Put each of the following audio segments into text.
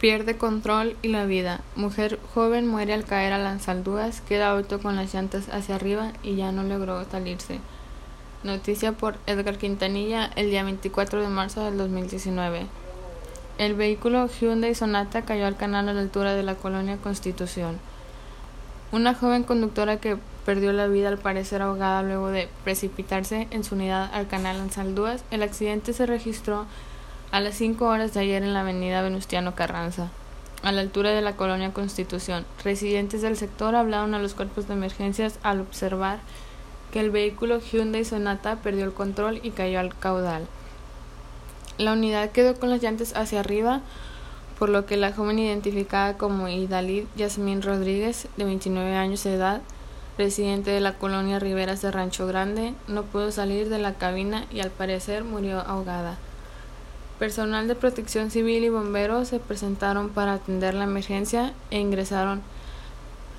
Pierde control y la vida. Mujer joven muere al caer a las alduas, queda auto con las llantas hacia arriba y ya no logró salirse. Noticia por Edgar Quintanilla el día 24 de marzo del 2019. El vehículo Hyundai Sonata cayó al canal a la altura de la colonia Constitución. Una joven conductora que perdió la vida al parecer ahogada luego de precipitarse en su unidad al canal en Saldúas. El accidente se registró a las 5 horas de ayer en la avenida Venustiano Carranza, a la altura de la colonia Constitución. Residentes del sector hablaron a los cuerpos de emergencias al observar que el vehículo Hyundai Sonata perdió el control y cayó al caudal. La unidad quedó con las llantas hacia arriba, por lo que la joven identificada como Idalid Yasmín Rodríguez, de 29 años de edad, residente de la colonia Riberas de Rancho Grande, no pudo salir de la cabina y al parecer murió ahogada. Personal de protección civil y bomberos se presentaron para atender la emergencia e ingresaron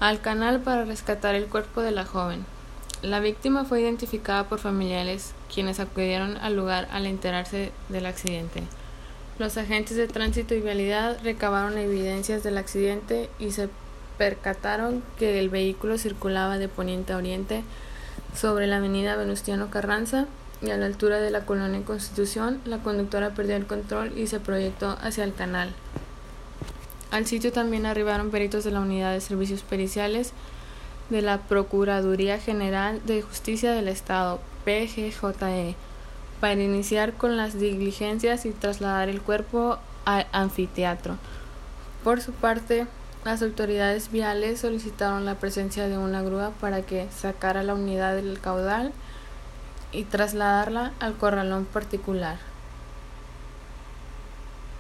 al canal para rescatar el cuerpo de la joven. La víctima fue identificada por familiares, quienes acudieron al lugar al enterarse del accidente. Los agentes de tránsito y vialidad recabaron evidencias del accidente y se percataron que el vehículo circulaba de poniente a oriente sobre la avenida Venustiano Carranza y a la altura de la colonia Constitución, la conductora perdió el control y se proyectó hacia el canal. Al sitio también arribaron peritos de la Unidad de Servicios Periciales de la Procuraduría General de Justicia del Estado, PGJE, para iniciar con las diligencias y trasladar el cuerpo al anfiteatro. Por su parte, las autoridades viales solicitaron la presencia de una grúa para que sacara la unidad del caudal y trasladarla al corralón particular.